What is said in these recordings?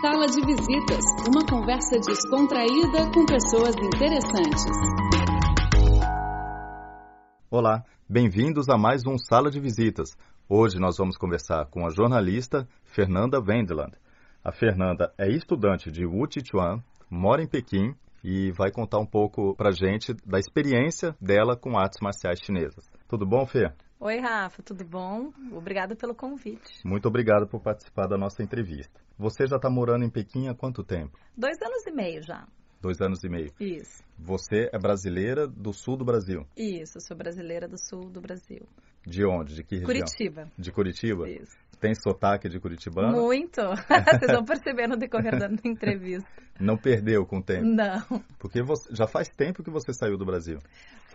Sala de Visitas, uma conversa descontraída com pessoas interessantes. Olá, bem-vindos a mais um Sala de Visitas. Hoje nós vamos conversar com a jornalista Fernanda Wendland. A Fernanda é estudante de Wuchichuan, mora em Pequim e vai contar um pouco pra gente da experiência dela com artes marciais chinesas. Tudo bom, Fê? Oi, Rafa, tudo bom? Obrigada pelo convite. Muito obrigado por participar da nossa entrevista. Você já está morando em Pequim há quanto tempo? Dois anos e meio já. Dois anos e meio. Isso. Você é brasileira do sul do Brasil? Isso, sou brasileira do sul do Brasil. De onde? De que região? Curitiba. De Curitiba? Isso. Tem sotaque de curitibano? Muito. Vocês vão perceber no decorrer da entrevista. Não perdeu com o tempo? Não. Porque você, já faz tempo que você saiu do Brasil?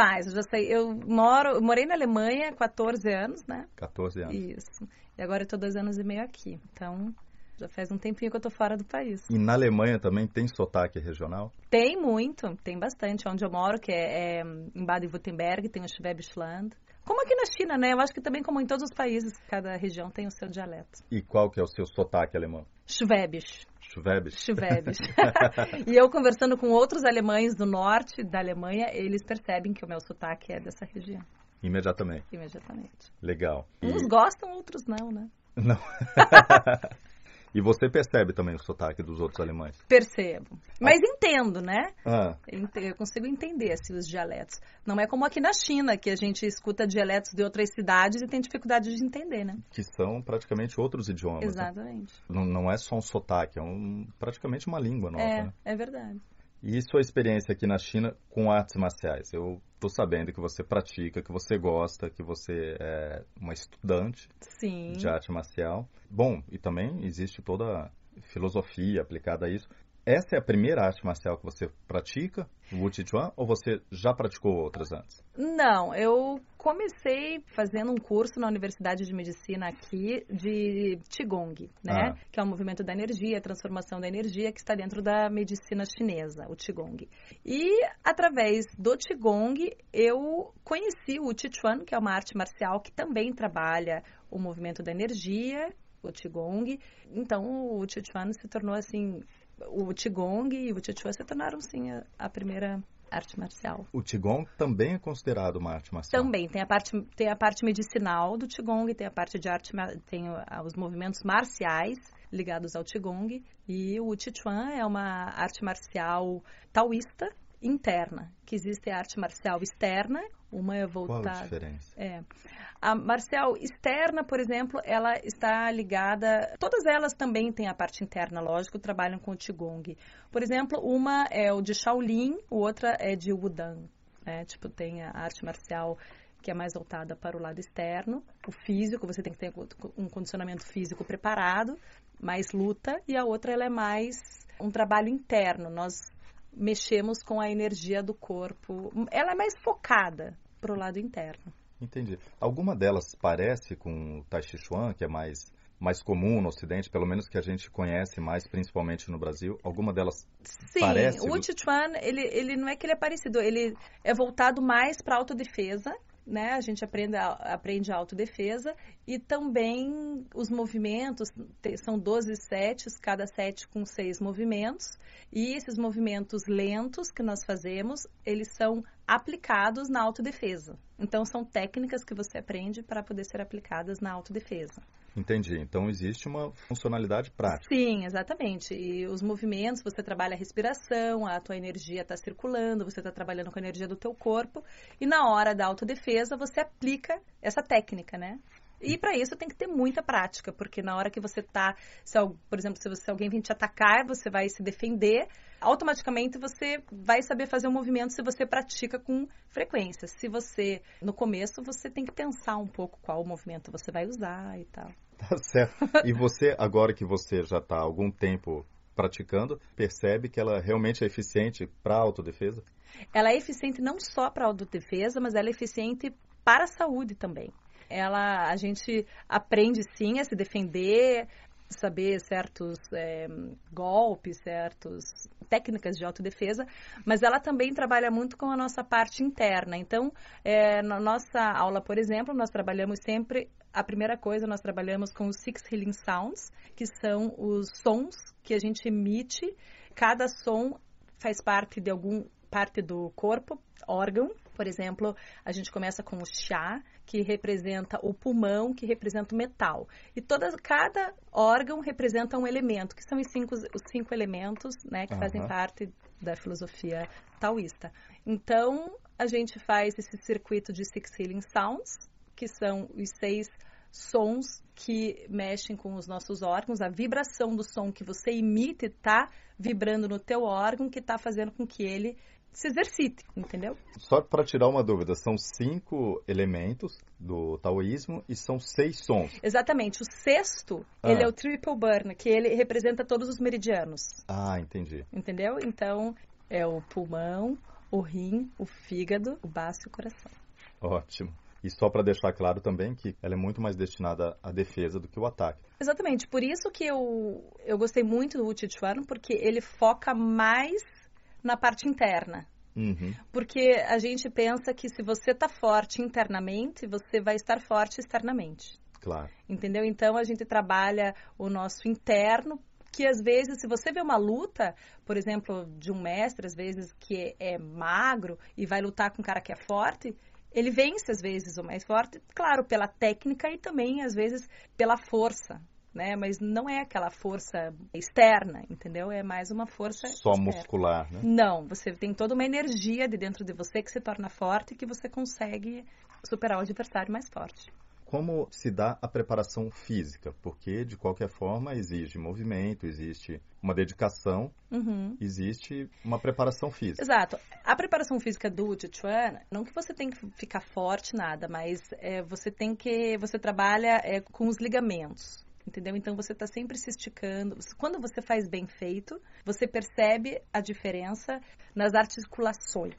Faz, eu já sei. Eu moro, morei na Alemanha há 14 anos, né? 14 anos. Isso. E agora eu tô dois anos e meio aqui. Então, já faz um tempinho que eu tô fora do país. E na Alemanha também tem sotaque regional? Tem muito, tem bastante. Onde eu moro, que é, é em Baden-Württemberg, tem o Schwäbisch Land. Como aqui na China, né? Eu acho que também como em todos os países, cada região tem o seu dialeto. E qual que é o seu sotaque alemão? Schwäbisch. Schwäbisch. e eu conversando com outros alemães do norte da Alemanha, eles percebem que o meu sotaque é dessa região. Imediatamente? Imediatamente. Legal. E... Uns gostam, outros não, né? Não. E você percebe também o sotaque dos outros alemães? Percebo. Mas ah. entendo, né? Ah. Eu consigo entender assim, os dialetos. Não é como aqui na China, que a gente escuta dialetos de outras cidades e tem dificuldade de entender, né? Que são praticamente outros idiomas. Exatamente. Né? Não, não, é só um sotaque, é um, praticamente uma língua nova. É, né? é verdade. E sua experiência aqui na China com artes marciais? Eu estou sabendo que você pratica, que você gosta, que você é uma estudante Sim. de arte marcial. Bom, e também existe toda a filosofia aplicada a isso. Essa é a primeira arte marcial que você pratica, o Wu Chuan, ou você já praticou outras antes? Não, eu comecei fazendo um curso na Universidade de Medicina aqui de Qigong, né? Ah. Que é o movimento da energia, a transformação da energia que está dentro da medicina chinesa, o Qigong. E através do Qigong eu conheci o Chuan, que é uma arte marcial que também trabalha o movimento da energia o Qigong. Então, o Chuan se tornou assim o Qigong e o Qichuan se tornaram, sim, a, a primeira arte marcial. O Qigong também é considerado uma arte marcial? Também. Tem a parte, tem a parte medicinal do Qigong, tem a parte de arte, tem os movimentos marciais ligados ao Qigong. E o Qichuan é uma arte marcial taoísta interna, que existe a arte marcial externa, uma é voltada... Qual a diferença? É. A marcial externa, por exemplo, ela está ligada... Todas elas também têm a parte interna, lógico, trabalham com o Qigong. Por exemplo, uma é o de Shaolin, outra é de Wudang. Né? Tipo, tem a arte marcial que é mais voltada para o lado externo, o físico, você tem que ter um condicionamento físico preparado, mais luta, e a outra ela é mais um trabalho interno. Nós mexemos com a energia do corpo. Ela é mais focada para o lado interno. Entendi. Alguma delas parece com o Tai Chi Chuan, que é mais mais comum no Ocidente, pelo menos que a gente conhece mais, principalmente no Brasil? Alguma delas Sim, parece? o Chuan, ele, ele não é que ele é parecido, ele é voltado mais para autodefesa, né? A gente aprende aprende autodefesa e também os movimentos, são 12 sets, cada set com seis movimentos. E esses movimentos lentos que nós fazemos, eles são aplicados na autodefesa. Então, são técnicas que você aprende para poder ser aplicadas na autodefesa. Entendi. Então existe uma funcionalidade prática. Sim, exatamente. E os movimentos, você trabalha a respiração, a tua energia está circulando, você está trabalhando com a energia do teu corpo. E na hora da autodefesa, você aplica essa técnica, né? E para isso tem que ter muita prática, porque na hora que você tá, se, por exemplo, se, você, alguém vem te atacar, você vai se defender, automaticamente você vai saber fazer o um movimento se você pratica com frequência. Se você, no começo, você tem que pensar um pouco qual movimento você vai usar e tal. Tá certo. E você, agora que você já está há algum tempo praticando, percebe que ela realmente é eficiente para a autodefesa? Ela é eficiente não só para a autodefesa, mas ela é eficiente para a saúde também ela a gente aprende sim a se defender, saber certos é, golpes, certas técnicas de autodefesa, mas ela também trabalha muito com a nossa parte interna. Então, é, na nossa aula, por exemplo, nós trabalhamos sempre a primeira coisa nós trabalhamos com os Six Healing Sounds, que são os sons que a gente emite. Cada som faz parte de algum parte do corpo, órgão. Por exemplo, a gente começa com o chá, que representa o pulmão, que representa o metal. E todas, cada órgão representa um elemento, que são os cinco, os cinco elementos né, que uhum. fazem parte da filosofia taoísta. Então, a gente faz esse circuito de Six Healing Sounds, que são os seis sons que mexem com os nossos órgãos, a vibração do som que você emite está vibrando no teu órgão, que está fazendo com que ele se exercite, entendeu? Só para tirar uma dúvida, são cinco elementos do taoísmo e são seis sons. Exatamente. O sexto, ah. ele é o triple burn, que ele representa todos os meridianos. Ah, entendi. Entendeu? Então, é o pulmão, o rim, o fígado, o baço e o coração. Ótimo. E só para deixar claro também que ela é muito mais destinada à defesa do que o ataque. Exatamente. Por isso que eu, eu gostei muito do Uchichuan, porque ele foca mais na parte interna. Uhum. Porque a gente pensa que se você está forte internamente, você vai estar forte externamente. Claro. Entendeu? Então a gente trabalha o nosso interno que às vezes, se você vê uma luta, por exemplo, de um mestre, às vezes, que é magro e vai lutar com um cara que é forte, ele vence às vezes o mais forte, claro, pela técnica e também às vezes pela força, né? Mas não é aquela força externa, entendeu? É mais uma força só externa. muscular, né? Não, você tem toda uma energia de dentro de você que se torna forte e que você consegue superar o adversário mais forte. Como se dá a preparação física? Porque, de qualquer forma, exige movimento, existe uma dedicação, uhum. existe uma preparação física. Exato. A preparação física do Chuan, não que você tem que ficar forte, nada, mas é, você tem que. Você trabalha é, com os ligamentos entendeu? Então você está sempre se esticando. Quando você faz bem feito, você percebe a diferença nas articulações.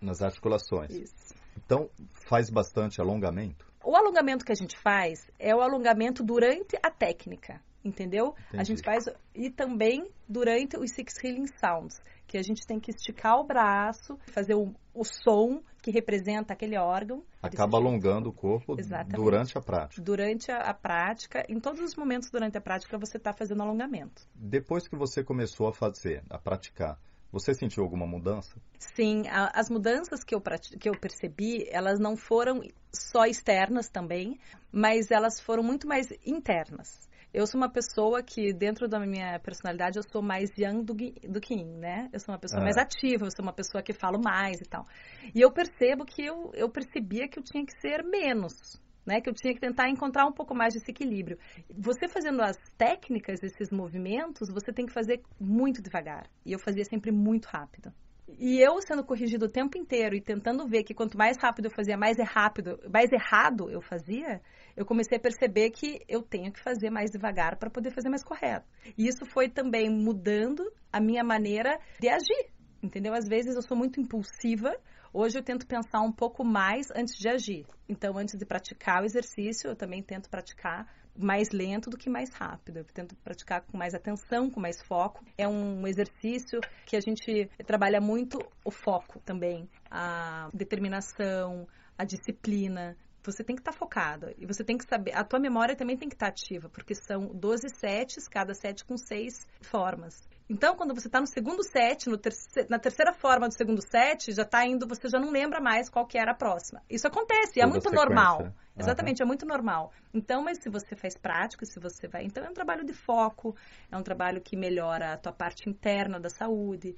Nas articulações. Isso. Então faz bastante alongamento? O alongamento que a gente faz é o alongamento durante a técnica, entendeu? Entendi. A gente faz e também durante os Six Healing Sounds, que a gente tem que esticar o braço, fazer o, o som que representa aquele órgão. Acaba alongando o corpo Exatamente. durante a prática. Durante a, a, prática, em todos os momentos durante a prática você está fazendo alongamento. Depois que você começou a fazer, a praticar, você sentiu alguma mudança? Sim, a, as mudanças que eu, que eu percebi, elas não foram só externas também, mas elas foram muito mais internas. Eu sou uma pessoa que, dentro da minha personalidade, eu sou mais yang do, do que yin, né? Eu sou uma pessoa ah. mais ativa, eu sou uma pessoa que falo mais e tal. E eu percebo que eu, eu percebia que eu tinha que ser menos, né? Que eu tinha que tentar encontrar um pouco mais desse equilíbrio. Você fazendo as técnicas, esses movimentos, você tem que fazer muito devagar. E eu fazia sempre muito rápido. E eu sendo corrigido o tempo inteiro e tentando ver que quanto mais rápido eu fazia, mais é rápido, mais errado eu fazia, eu comecei a perceber que eu tenho que fazer mais devagar para poder fazer mais correto. E isso foi também mudando a minha maneira de agir. Entendeu? Às vezes eu sou muito impulsiva, Hoje eu tento pensar um pouco mais antes de agir. Então, antes de praticar o exercício, eu também tento praticar mais lento do que mais rápido. Eu tento praticar com mais atenção, com mais foco. É um exercício que a gente trabalha muito o foco também, a determinação, a disciplina você tem que estar tá focado. E você tem que saber. A tua memória também tem que estar tá ativa, porque são 12 sets, cada set com seis formas. Então, quando você está no segundo set, no terce... na terceira forma do segundo set, já está indo, você já não lembra mais qual que era a próxima. Isso acontece, é muito normal. Uhum. Exatamente, é muito normal. Então, mas se você faz prático, se você vai. Então, é um trabalho de foco, é um trabalho que melhora a tua parte interna da saúde.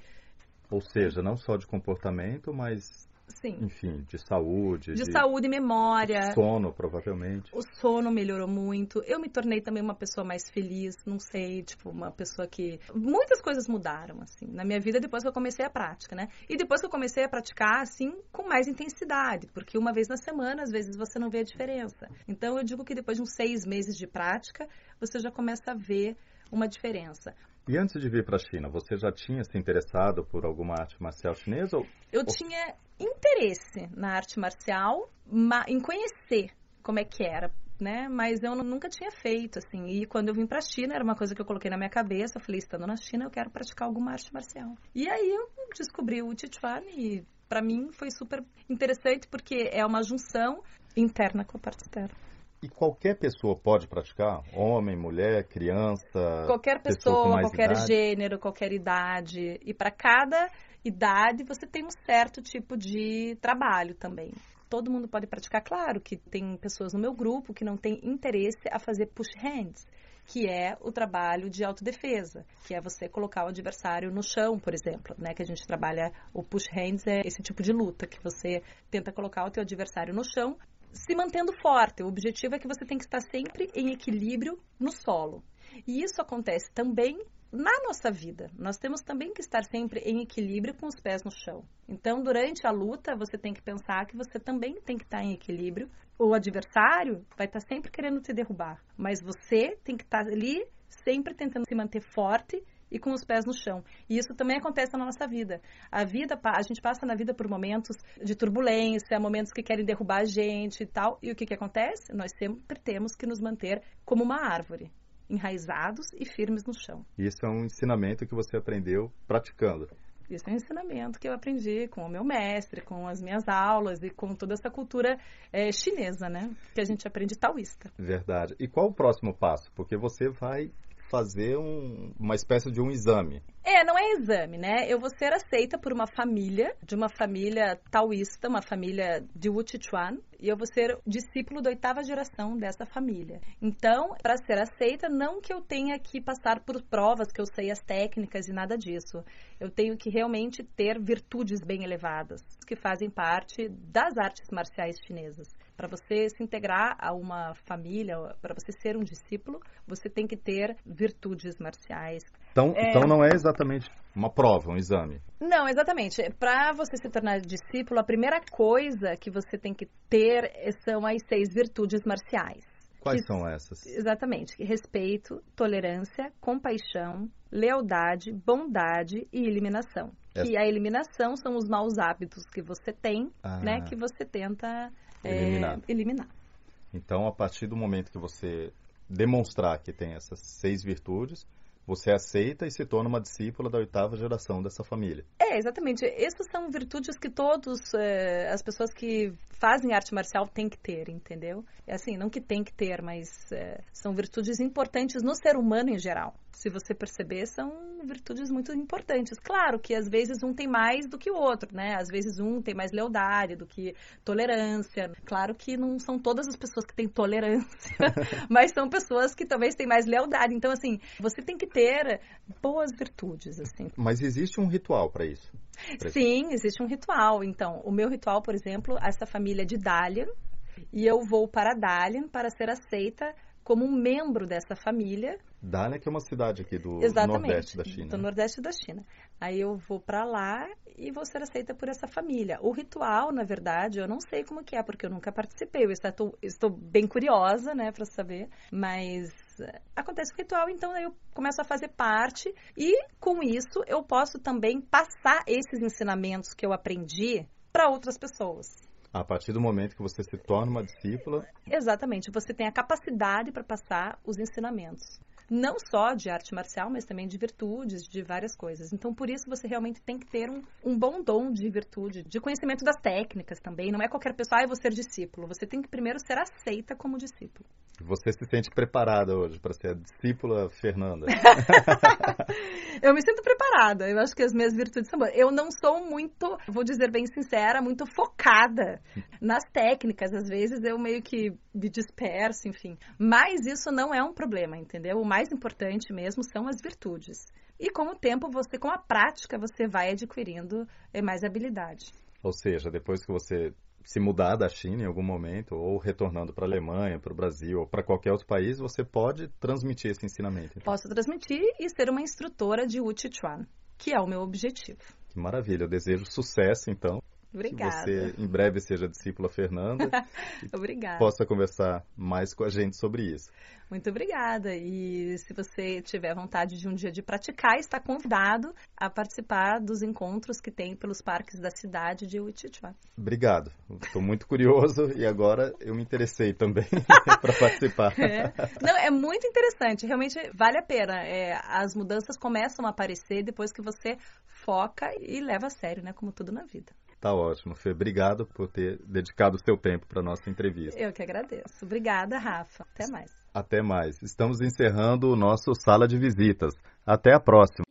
Ou seja, não só de comportamento, mas Sim. Enfim, de saúde. De, de saúde e memória. Sono, provavelmente. O sono melhorou muito. Eu me tornei também uma pessoa mais feliz, não sei, tipo, uma pessoa que. Muitas coisas mudaram, assim, na minha vida depois que eu comecei a prática, né? E depois que eu comecei a praticar, assim, com mais intensidade, porque uma vez na semana, às vezes, você não vê a diferença. Então, eu digo que depois de uns seis meses de prática, você já começa a ver uma diferença. E antes de vir para a China, você já tinha se interessado por alguma arte marcial chinesa? Ou... Eu tinha interesse na arte marcial, em conhecer como é que era, né? Mas eu nunca tinha feito, assim. E quando eu vim para a China, era uma coisa que eu coloquei na minha cabeça. Eu falei, estando na China, eu quero praticar alguma arte marcial. E aí eu descobri o Sichuan e para mim foi super interessante porque é uma junção interna com a parte externa. E qualquer pessoa pode praticar? Homem, mulher, criança? Qualquer pessoa, pessoa qualquer idade? gênero, qualquer idade. E para cada idade você tem um certo tipo de trabalho também. Todo mundo pode praticar, claro que tem pessoas no meu grupo que não têm interesse a fazer push hands que é o trabalho de autodefesa, que é você colocar o adversário no chão, por exemplo, né? Que a gente trabalha o push hands é esse tipo de luta que você tenta colocar o teu adversário no chão, se mantendo forte. O objetivo é que você tem que estar sempre em equilíbrio no solo. E isso acontece também na nossa vida, nós temos também que estar sempre em equilíbrio com os pés no chão. Então, durante a luta, você tem que pensar que você também tem que estar em equilíbrio. O adversário vai estar sempre querendo te derrubar, mas você tem que estar ali sempre tentando se manter forte e com os pés no chão. E isso também acontece na nossa vida. A vida, a gente passa na vida por momentos de turbulência, momentos que querem derrubar a gente e tal. E o que, que acontece? Nós sempre temos que nos manter como uma árvore enraizados e firmes no chão. Isso é um ensinamento que você aprendeu praticando. Isso é um ensinamento que eu aprendi com o meu mestre, com as minhas aulas e com toda essa cultura é, chinesa, né? Que a gente aprende taoísta. Verdade. E qual o próximo passo? Porque você vai fazer um, uma espécie de um exame. É, não é exame, né? Eu vou ser aceita por uma família, de uma família taoísta, uma família de Wuchichuan, e eu vou ser discípulo da oitava geração dessa família. Então, para ser aceita, não que eu tenha que passar por provas, que eu sei as técnicas e nada disso. Eu tenho que realmente ter virtudes bem elevadas, que fazem parte das artes marciais chinesas. Para você se integrar a uma família, para você ser um discípulo, você tem que ter virtudes marciais. Então, é... então não é exatamente uma prova, um exame. Não, exatamente. Para você se tornar discípulo, a primeira coisa que você tem que ter são as seis virtudes marciais. Quais que, são essas? Exatamente. Respeito, tolerância, compaixão, lealdade, bondade e eliminação. Essa... Que a eliminação são os maus hábitos que você tem, ah. né, que você tenta eliminar. É, eliminar. Então, a partir do momento que você demonstrar que tem essas seis virtudes, você aceita e se torna uma discípula da oitava geração dessa família. É, exatamente. Essas são virtudes que todos, é, as pessoas que fazem arte marcial têm que ter, entendeu? É assim, não que tem que ter, mas é, são virtudes importantes no ser humano em geral. Se você perceber, são virtudes muito importantes. Claro que às vezes um tem mais do que o outro, né? Às vezes um tem mais lealdade do que tolerância. Claro que não são todas as pessoas que têm tolerância, mas são pessoas que talvez têm mais lealdade. Então, assim, você tem que ter boas virtudes, assim. Mas existe um ritual para isso? Pra Sim, isso? existe um ritual. Então, o meu ritual, por exemplo, essa família de Dalian, e eu vou para Dalian para ser aceita como um membro dessa família. Dalian, que é uma cidade aqui do Exatamente, nordeste da China. Do nordeste da China. Aí eu vou para lá e vou ser aceita por essa família. O ritual, na verdade, eu não sei como que é, porque eu nunca participei. Eu estou, estou bem curiosa, né, para saber. Mas acontece o ritual, então eu começo a fazer parte e com isso eu posso também passar esses ensinamentos que eu aprendi para outras pessoas. A partir do momento que você se torna uma discípula. Exatamente, você tem a capacidade para passar os ensinamentos não só de arte marcial, mas também de virtudes, de várias coisas. Então, por isso, você realmente tem que ter um, um bom dom de virtude, de conhecimento das técnicas também. Não é qualquer pessoa, ah, eu vou ser discípulo. Você tem que primeiro ser aceita como discípulo. Você se sente preparada hoje para ser a discípula Fernanda? eu me sinto preparada. Eu acho que as minhas virtudes são boas. Eu não sou muito, vou dizer bem sincera, muito focada nas técnicas. Às vezes eu meio que me disperso, enfim. Mas isso não é um problema, entendeu? O mais mais importante mesmo são as virtudes. E com o tempo, você, com a prática, você vai adquirindo eh, mais habilidade. Ou seja, depois que você se mudar da China em algum momento, ou retornando para a Alemanha, para o Brasil, ou para qualquer outro país, você pode transmitir esse ensinamento. Então. Posso transmitir e ser uma instrutora de Wuchichuan, que é o meu objetivo. Que maravilha, eu desejo sucesso então. Obrigada. Que você em breve seja discípula Fernanda. obrigada. Possa conversar mais com a gente sobre isso. Muito obrigada. E se você tiver vontade de um dia de praticar, está convidado a participar dos encontros que tem pelos parques da cidade de Uitichuá. Obrigado. Estou muito curioso e agora eu me interessei também para participar. É. Não, é muito interessante. Realmente vale a pena. É, as mudanças começam a aparecer depois que você foca e leva a sério, né? Como tudo na vida. Tá ótimo. Fê, obrigado por ter dedicado o seu tempo para nossa entrevista. Eu que agradeço. Obrigada, Rafa. Até mais. Até mais. Estamos encerrando o nosso Sala de Visitas. Até a próxima.